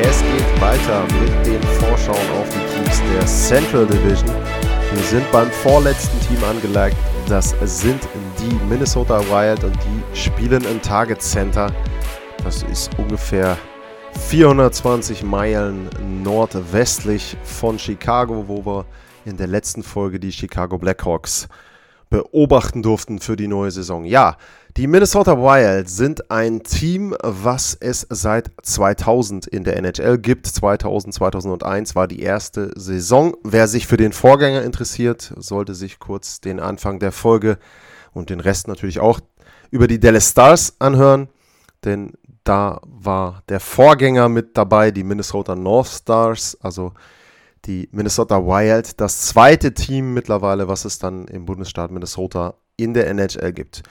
Es geht weiter mit den Vorschauen auf die Teams der Central Division. Wir sind beim vorletzten Team angelangt. Das sind die Minnesota Wild und die spielen im Target Center. Das ist ungefähr 420 Meilen nordwestlich von Chicago, wo wir in der letzten Folge die Chicago Blackhawks beobachten durften für die neue Saison. Ja, die Minnesota Wild sind ein Team, was es seit 2000 in der NHL gibt. 2000, 2001 war die erste Saison. Wer sich für den Vorgänger interessiert, sollte sich kurz den Anfang der Folge und den Rest natürlich auch über die Dallas Stars anhören, denn da war der Vorgänger mit dabei, die Minnesota North Stars, also die Minnesota Wild, das zweite Team mittlerweile, was es dann im Bundesstaat Minnesota in der NHL gibt.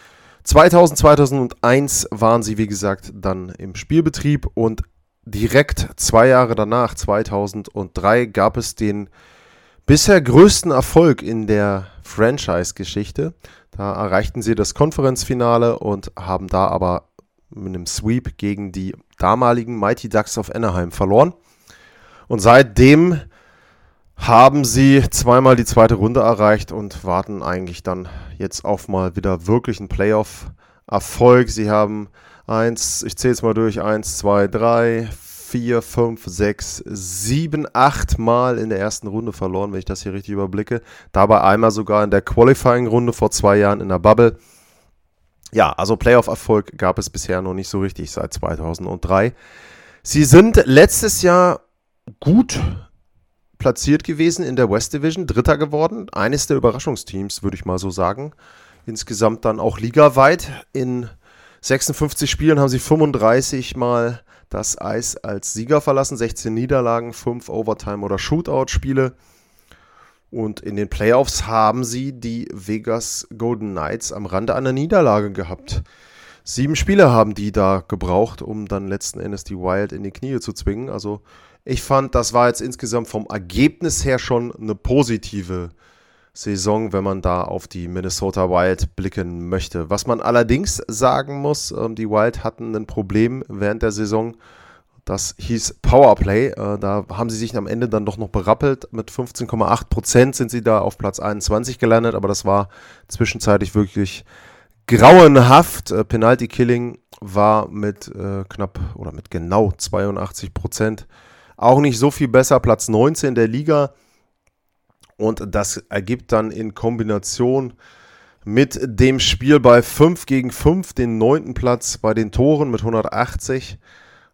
2000, 2001 waren sie, wie gesagt, dann im Spielbetrieb und direkt zwei Jahre danach, 2003, gab es den bisher größten Erfolg in der Franchise-Geschichte. Da erreichten sie das Konferenzfinale und haben da aber mit einem Sweep gegen die damaligen Mighty Ducks of Anaheim verloren. Und seitdem haben sie zweimal die zweite Runde erreicht und warten eigentlich dann jetzt auf mal wieder wirklich einen Playoff-Erfolg. Sie haben eins, ich zähle es mal durch, eins, zwei, drei, vier, fünf, sechs, sieben, acht Mal in der ersten Runde verloren, wenn ich das hier richtig überblicke. Dabei einmal sogar in der Qualifying-Runde vor zwei Jahren in der Bubble. Ja, also Playoff-Erfolg gab es bisher noch nicht so richtig seit 2003. Sie sind letztes Jahr gut platziert gewesen in der West Division, Dritter geworden. Eines der Überraschungsteams, würde ich mal so sagen. Insgesamt dann auch ligaweit. In 56 Spielen haben sie 35 Mal das Eis als Sieger verlassen, 16 Niederlagen, 5 Overtime- oder Shootout-Spiele. Und in den Playoffs haben sie die Vegas Golden Knights am Rande einer Niederlage gehabt. Sieben Spiele haben die da gebraucht, um dann letzten Endes die Wild in die Knie zu zwingen. Also ich fand, das war jetzt insgesamt vom Ergebnis her schon eine positive Saison, wenn man da auf die Minnesota Wild blicken möchte. Was man allerdings sagen muss, ähm, die Wild hatten ein Problem während der Saison. Das hieß Powerplay. Äh, da haben sie sich am Ende dann doch noch berappelt. Mit 15,8 Prozent sind sie da auf Platz 21 gelandet, aber das war zwischenzeitlich wirklich grauenhaft. Äh, Penalty Killing war mit äh, knapp oder mit genau 82 Prozent auch nicht so viel besser, Platz 19 der Liga. Und das ergibt dann in Kombination mit dem Spiel bei 5 gegen 5 den neunten Platz bei den Toren mit 180.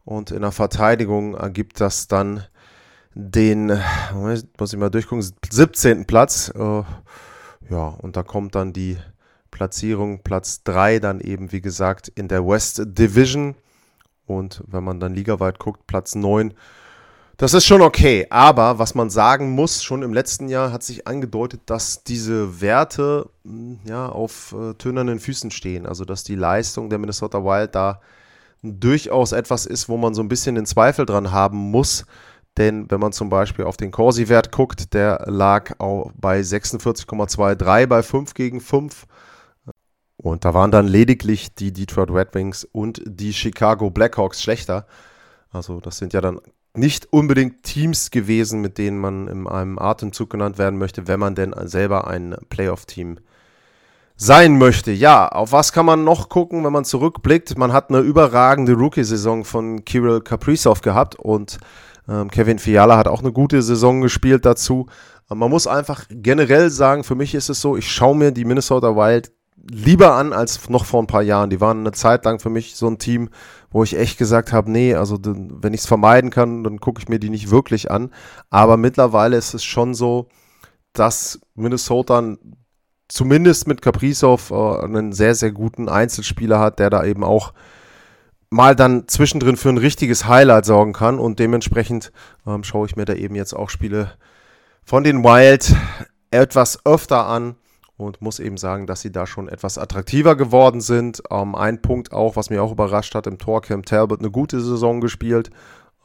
Und in der Verteidigung ergibt das dann den, muss ich mal durchgucken, 17. Platz. Äh, ja, und da kommt dann die Platzierung, Platz 3, dann eben, wie gesagt, in der West Division. Und wenn man dann ligaweit guckt, Platz 9 das ist schon okay, aber was man sagen muss, schon im letzten Jahr hat sich angedeutet, dass diese Werte hm, ja, auf äh, tönernen Füßen stehen. Also dass die Leistung der Minnesota Wild da durchaus etwas ist, wo man so ein bisschen den Zweifel dran haben muss. Denn wenn man zum Beispiel auf den Corsi-Wert guckt, der lag auch bei 46,23 bei 5 gegen 5. Und da waren dann lediglich die Detroit Red Wings und die Chicago Blackhawks schlechter. Also das sind ja dann nicht unbedingt Teams gewesen, mit denen man in einem Atemzug genannt werden möchte, wenn man denn selber ein Playoff-Team sein möchte. Ja, auf was kann man noch gucken, wenn man zurückblickt? Man hat eine überragende Rookie-Saison von Kirill Kaprizov gehabt und ähm, Kevin Fiala hat auch eine gute Saison gespielt dazu. Man muss einfach generell sagen, für mich ist es so, ich schaue mir die Minnesota Wild lieber an als noch vor ein paar Jahren. Die waren eine Zeit lang für mich so ein Team, wo ich echt gesagt habe, nee, also wenn ich es vermeiden kann, dann gucke ich mir die nicht wirklich an. Aber mittlerweile ist es schon so, dass Minnesota zumindest mit Kaprizov äh, einen sehr, sehr guten Einzelspieler hat, der da eben auch mal dann zwischendrin für ein richtiges Highlight sorgen kann. Und dementsprechend ähm, schaue ich mir da eben jetzt auch Spiele von den Wild etwas öfter an und muss eben sagen, dass sie da schon etwas attraktiver geworden sind. Ähm, ein Punkt auch, was mich auch überrascht hat, im Tor Cam Talbot eine gute Saison gespielt.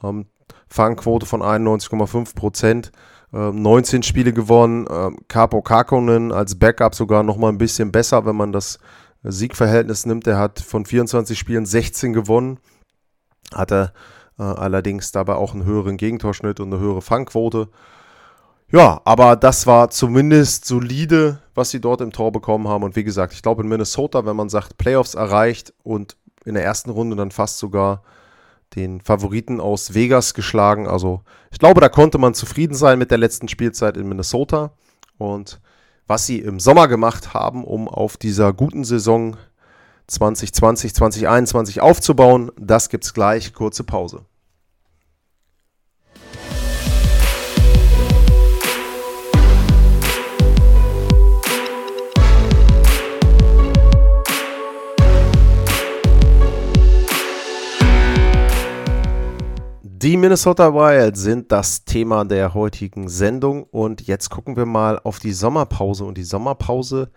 Ähm, Fangquote von 91,5 Prozent. Ähm, 19 Spiele gewonnen. Ähm, Capo Kakonen als Backup sogar nochmal ein bisschen besser, wenn man das Siegverhältnis nimmt. Er hat von 24 Spielen 16 gewonnen. Hatte äh, allerdings dabei auch einen höheren Gegentorschnitt und eine höhere Fangquote. Ja, aber das war zumindest solide, was sie dort im Tor bekommen haben. Und wie gesagt, ich glaube in Minnesota, wenn man sagt, Playoffs erreicht und in der ersten Runde dann fast sogar den Favoriten aus Vegas geschlagen. Also ich glaube, da konnte man zufrieden sein mit der letzten Spielzeit in Minnesota. Und was sie im Sommer gemacht haben, um auf dieser guten Saison 2020, 2021 aufzubauen, das gibt es gleich. Kurze Pause. Die Minnesota Wild sind das Thema der heutigen Sendung und jetzt gucken wir mal auf die Sommerpause und die Sommerpause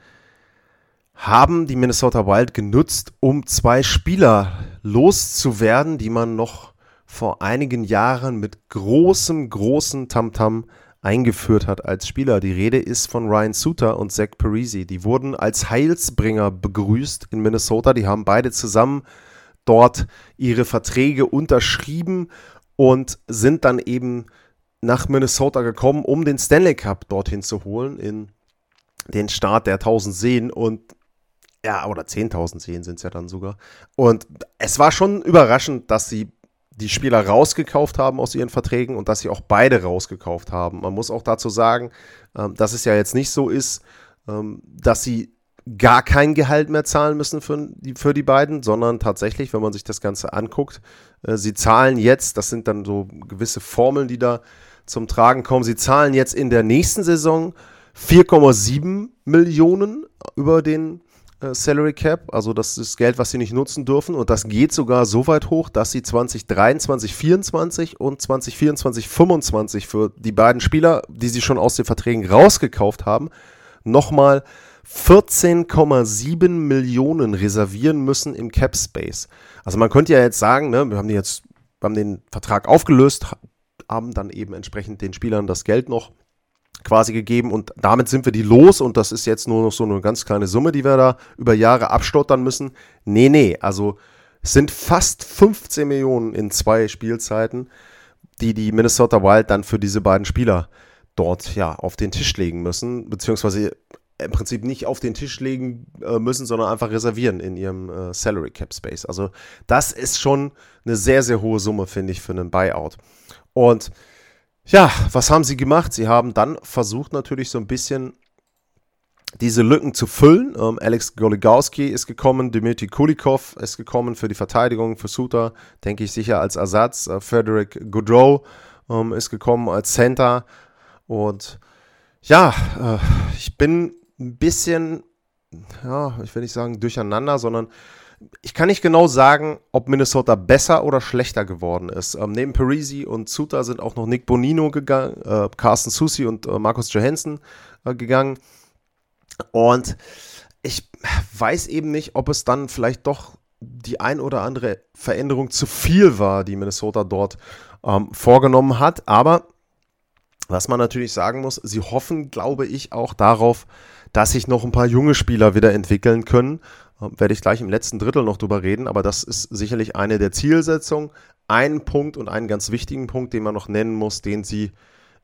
haben die Minnesota Wild genutzt, um zwei Spieler loszuwerden, die man noch vor einigen Jahren mit großem, großem Tamtam eingeführt hat als Spieler. Die Rede ist von Ryan Suter und Zach Parisi. Die wurden als Heilsbringer begrüßt in Minnesota. Die haben beide zusammen dort ihre Verträge unterschrieben und sind dann eben nach Minnesota gekommen, um den Stanley Cup dorthin zu holen, in den Start der 1000 Seen und ja, oder 10.000 Seen sind es ja dann sogar. Und es war schon überraschend, dass sie die Spieler rausgekauft haben aus ihren Verträgen und dass sie auch beide rausgekauft haben. Man muss auch dazu sagen, ähm, dass es ja jetzt nicht so ist, ähm, dass sie gar kein Gehalt mehr zahlen müssen für die, für die beiden, sondern tatsächlich, wenn man sich das Ganze anguckt, äh, sie zahlen jetzt, das sind dann so gewisse Formeln, die da zum Tragen kommen, sie zahlen jetzt in der nächsten Saison 4,7 Millionen über den äh, Salary Cap, also das ist Geld, was sie nicht nutzen dürfen. Und das geht sogar so weit hoch, dass sie 2023, 2024 und 2024, 2025 für die beiden Spieler, die sie schon aus den Verträgen rausgekauft haben, nochmal 14,7 Millionen reservieren müssen im Cap Space. Also man könnte ja jetzt sagen, ne, wir haben jetzt, wir haben den Vertrag aufgelöst, haben dann eben entsprechend den Spielern das Geld noch quasi gegeben und damit sind wir die los und das ist jetzt nur noch so eine ganz kleine Summe, die wir da über Jahre abstottern müssen. Nee, nee, also es sind fast 15 Millionen in zwei Spielzeiten, die die Minnesota Wild dann für diese beiden Spieler dort ja auf den Tisch legen müssen, beziehungsweise im Prinzip nicht auf den Tisch legen äh, müssen, sondern einfach reservieren in ihrem äh, Salary Cap Space. Also das ist schon eine sehr, sehr hohe Summe, finde ich, für einen Buyout. Und ja, was haben sie gemacht? Sie haben dann versucht natürlich so ein bisschen diese Lücken zu füllen. Ähm, Alex Goligowski ist gekommen, Dmitry Kulikov ist gekommen für die Verteidigung, für Suter, denke ich sicher als Ersatz. Äh, Frederick Goodrow ähm, ist gekommen als Center. Und ja, äh, ich bin ein bisschen, ja, ich will nicht sagen durcheinander, sondern ich kann nicht genau sagen, ob Minnesota besser oder schlechter geworden ist. Ähm, neben Parisi und Suter sind auch noch Nick Bonino gegangen, äh, Carsten Susi und äh, Markus Johansson äh, gegangen. Und ich weiß eben nicht, ob es dann vielleicht doch die ein oder andere Veränderung zu viel war, die Minnesota dort ähm, vorgenommen hat. Aber was man natürlich sagen muss, sie hoffen, glaube ich, auch darauf, dass sich noch ein paar junge Spieler wieder entwickeln können. Ähm, werde ich gleich im letzten Drittel noch drüber reden, aber das ist sicherlich eine der Zielsetzungen. Ein Punkt und einen ganz wichtigen Punkt, den man noch nennen muss, den sie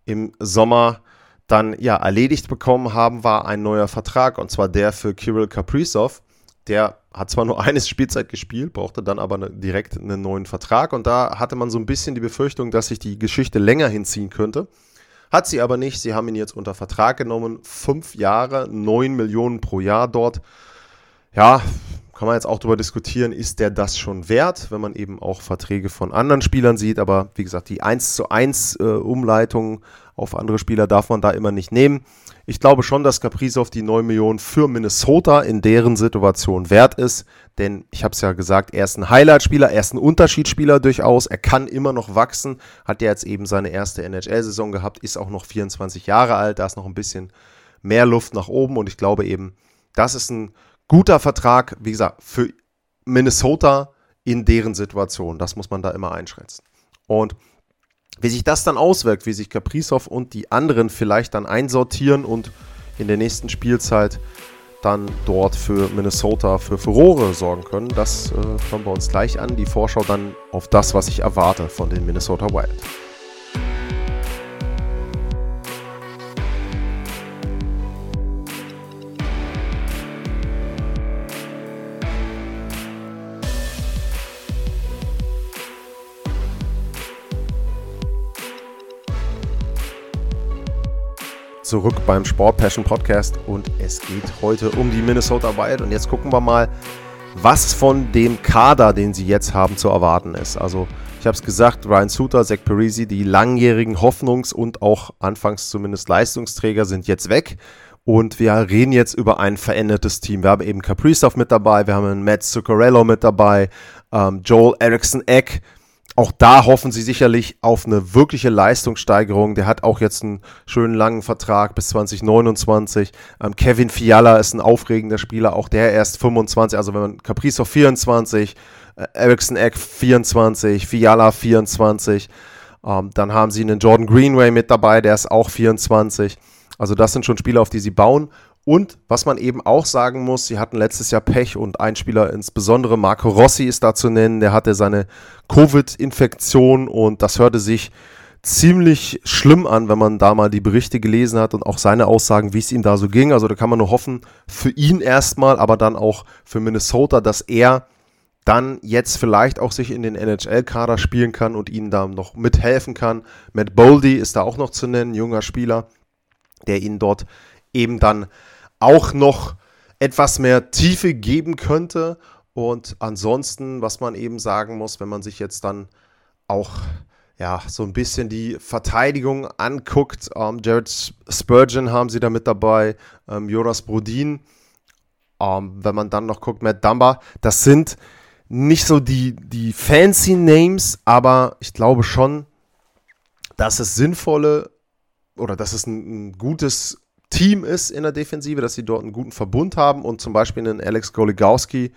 im Sommer dann ja erledigt bekommen haben, war ein neuer Vertrag und zwar der für Kirill Kaprizov. Der hat zwar nur eine Spielzeit gespielt, brauchte dann aber ne, direkt einen neuen Vertrag und da hatte man so ein bisschen die Befürchtung, dass sich die Geschichte länger hinziehen könnte. Hat sie aber nicht. Sie haben ihn jetzt unter Vertrag genommen. Fünf Jahre, neun Millionen pro Jahr dort. Ja, kann man jetzt auch darüber diskutieren, ist der das schon wert, wenn man eben auch Verträge von anderen Spielern sieht. Aber wie gesagt, die 1 zu 1 äh, Umleitung auf andere Spieler darf man da immer nicht nehmen. Ich glaube schon, dass Kaprizov die 9 Millionen für Minnesota in deren Situation wert ist. Denn ich habe es ja gesagt, er ist ein Highlight-Spieler, er ist ein Unterschiedsspieler durchaus. Er kann immer noch wachsen. Hat ja jetzt eben seine erste NHL-Saison gehabt, ist auch noch 24 Jahre alt. Da ist noch ein bisschen mehr Luft nach oben. Und ich glaube eben, das ist ein guter Vertrag, wie gesagt, für Minnesota in deren Situation. Das muss man da immer einschätzen. Und wie sich das dann auswirkt, wie sich Kaprizov und die anderen vielleicht dann einsortieren und in der nächsten Spielzeit dann dort für Minnesota für Furore sorgen können, das äh, schauen wir uns gleich an. Die Vorschau dann auf das, was ich erwarte von den Minnesota Wild. Zurück beim Sport Passion Podcast und es geht heute um die Minnesota Wild und jetzt gucken wir mal, was von dem Kader, den sie jetzt haben, zu erwarten ist. Also ich habe es gesagt, Ryan Suter, Zach Parisi, die langjährigen Hoffnungs- und auch anfangs zumindest Leistungsträger sind jetzt weg. Und wir reden jetzt über ein verändertes Team. Wir haben eben Kaprizov mit dabei, wir haben Matt Zuccarello mit dabei, ähm, Joel Erickson Eck auch da hoffen sie sicherlich auf eine wirkliche Leistungssteigerung. Der hat auch jetzt einen schönen langen Vertrag bis 2029. Ähm, Kevin Fiala ist ein aufregender Spieler, auch der erst 25. Also wenn man Caprice auf 24, äh, Ericsson Eck 24, Fiala 24. Ähm, dann haben sie einen Jordan Greenway mit dabei, der ist auch 24. Also das sind schon Spieler, auf die sie bauen. Und was man eben auch sagen muss, sie hatten letztes Jahr Pech und ein Spieler insbesondere, Marco Rossi ist da zu nennen, der hatte seine Covid-Infektion und das hörte sich ziemlich schlimm an, wenn man da mal die Berichte gelesen hat und auch seine Aussagen, wie es ihm da so ging. Also da kann man nur hoffen, für ihn erstmal, aber dann auch für Minnesota, dass er dann jetzt vielleicht auch sich in den NHL-Kader spielen kann und ihnen da noch mithelfen kann. Matt Boldy ist da auch noch zu nennen, junger Spieler, der ihn dort eben dann auch noch etwas mehr Tiefe geben könnte. Und ansonsten, was man eben sagen muss, wenn man sich jetzt dann auch ja, so ein bisschen die Verteidigung anguckt. Ähm, Jared Spurgeon haben sie da mit dabei, ähm, Jonas Brodin. Ähm, wenn man dann noch guckt, Matt Dumba, das sind nicht so die, die fancy Names, aber ich glaube schon, dass es sinnvolle oder dass es ein, ein gutes Team ist in der Defensive, dass sie dort einen guten Verbund haben und zum Beispiel einen Alex Goligowski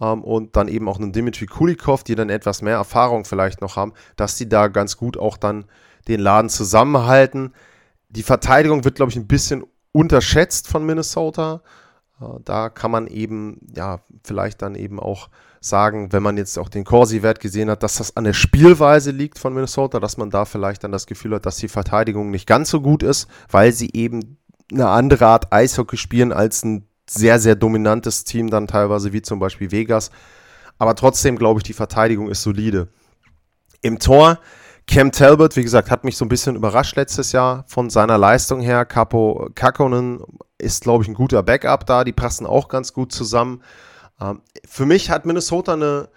ähm, und dann eben auch einen Dimitri Kulikov, die dann etwas mehr Erfahrung vielleicht noch haben, dass sie da ganz gut auch dann den Laden zusammenhalten. Die Verteidigung wird, glaube ich, ein bisschen unterschätzt von Minnesota. Äh, da kann man eben, ja, vielleicht dann eben auch sagen, wenn man jetzt auch den Corsi-Wert gesehen hat, dass das an der Spielweise liegt von Minnesota, dass man da vielleicht dann das Gefühl hat, dass die Verteidigung nicht ganz so gut ist, weil sie eben eine andere Art Eishockey spielen als ein sehr, sehr dominantes Team dann teilweise, wie zum Beispiel Vegas. Aber trotzdem glaube ich, die Verteidigung ist solide. Im Tor, Cam Talbot, wie gesagt, hat mich so ein bisschen überrascht letztes Jahr von seiner Leistung her. Capo Kakkonen ist, glaube ich, ein guter Backup da. Die passen auch ganz gut zusammen. Ähm, für mich hat Minnesota eine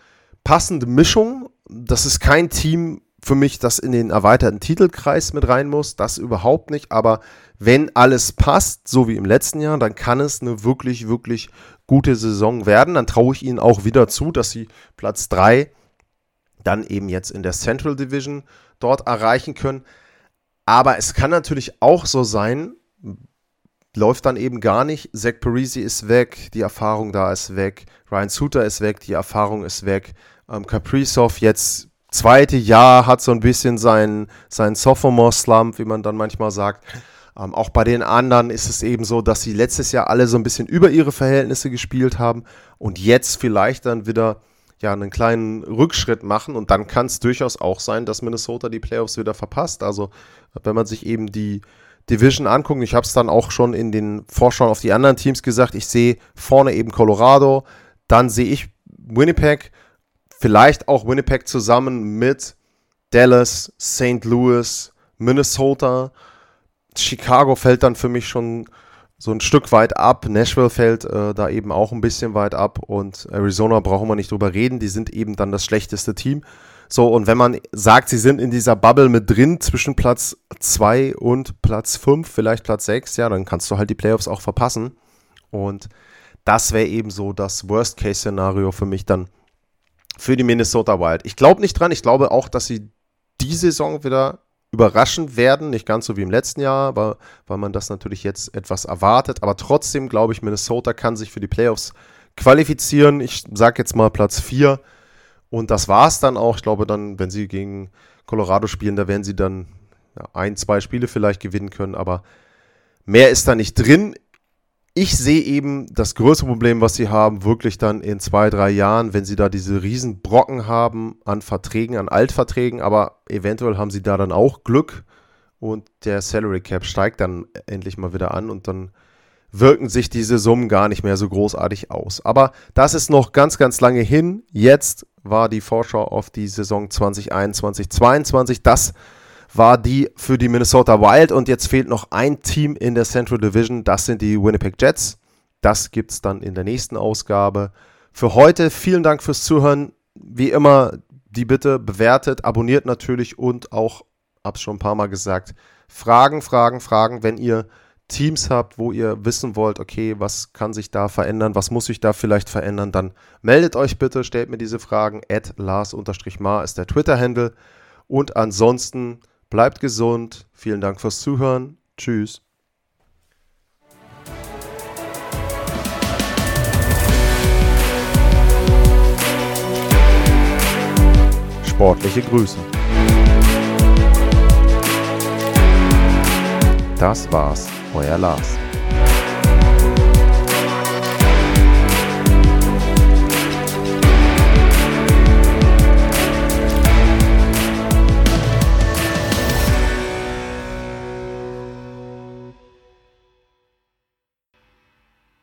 passende Mischung. Das ist kein Team für mich, das in den erweiterten Titelkreis mit rein muss. Das überhaupt nicht. Aber wenn alles passt, so wie im letzten Jahr, dann kann es eine wirklich, wirklich gute Saison werden. Dann traue ich ihnen auch wieder zu, dass sie Platz 3 dann eben jetzt in der Central Division dort erreichen können. Aber es kann natürlich auch so sein, läuft dann eben gar nicht. Zach Parisi ist weg, die Erfahrung da ist weg. Ryan Suter ist weg, die Erfahrung ist weg. Ähm, Kaprizov jetzt zweite Jahr hat so ein bisschen seinen, seinen Sophomore-Slump, wie man dann manchmal sagt. Ähm, auch bei den anderen ist es eben so, dass sie letztes Jahr alle so ein bisschen über ihre Verhältnisse gespielt haben und jetzt vielleicht dann wieder ja einen kleinen Rückschritt machen und dann kann es durchaus auch sein, dass Minnesota die Playoffs wieder verpasst. Also wenn man sich eben die Division anguckt, ich habe es dann auch schon in den Vorschauen auf die anderen Teams gesagt, ich sehe vorne eben Colorado, dann sehe ich Winnipeg, vielleicht auch Winnipeg zusammen mit Dallas, St. Louis, Minnesota Chicago fällt dann für mich schon so ein Stück weit ab. Nashville fällt äh, da eben auch ein bisschen weit ab und Arizona brauchen wir nicht drüber reden. Die sind eben dann das schlechteste Team. So, und wenn man sagt, sie sind in dieser Bubble mit drin zwischen Platz 2 und Platz 5, vielleicht Platz 6, ja, dann kannst du halt die Playoffs auch verpassen. Und das wäre eben so das Worst-Case-Szenario für mich dann für die Minnesota Wild. Ich glaube nicht dran, ich glaube auch, dass sie die Saison wieder überraschen werden, nicht ganz so wie im letzten Jahr, weil, weil man das natürlich jetzt etwas erwartet, aber trotzdem glaube ich, Minnesota kann sich für die Playoffs qualifizieren. Ich sage jetzt mal Platz 4 und das war es dann auch. Ich glaube dann, wenn sie gegen Colorado spielen, da werden sie dann ja, ein, zwei Spiele vielleicht gewinnen können, aber mehr ist da nicht drin ich sehe eben das größte Problem, was sie haben, wirklich dann in zwei, drei Jahren, wenn sie da diese riesen Brocken haben an Verträgen, an Altverträgen, aber eventuell haben sie da dann auch Glück und der Salary Cap steigt dann endlich mal wieder an und dann wirken sich diese Summen gar nicht mehr so großartig aus. Aber das ist noch ganz, ganz lange hin. Jetzt war die Vorschau auf die Saison 2021, 2022. Das war die für die Minnesota Wild und jetzt fehlt noch ein Team in der Central Division, das sind die Winnipeg Jets. Das gibt es dann in der nächsten Ausgabe. Für heute vielen Dank fürs Zuhören. Wie immer, die Bitte bewertet, abonniert natürlich und auch, hab's schon ein paar Mal gesagt, Fragen, Fragen, Fragen, wenn ihr Teams habt, wo ihr wissen wollt, okay, was kann sich da verändern, was muss sich da vielleicht verändern, dann meldet euch bitte, stellt mir diese Fragen. At Lars-Ma ist der Twitter-Handle. Und ansonsten Bleibt gesund. Vielen Dank fürs Zuhören. Tschüss. Sportliche Grüße. Das war's, euer Lars.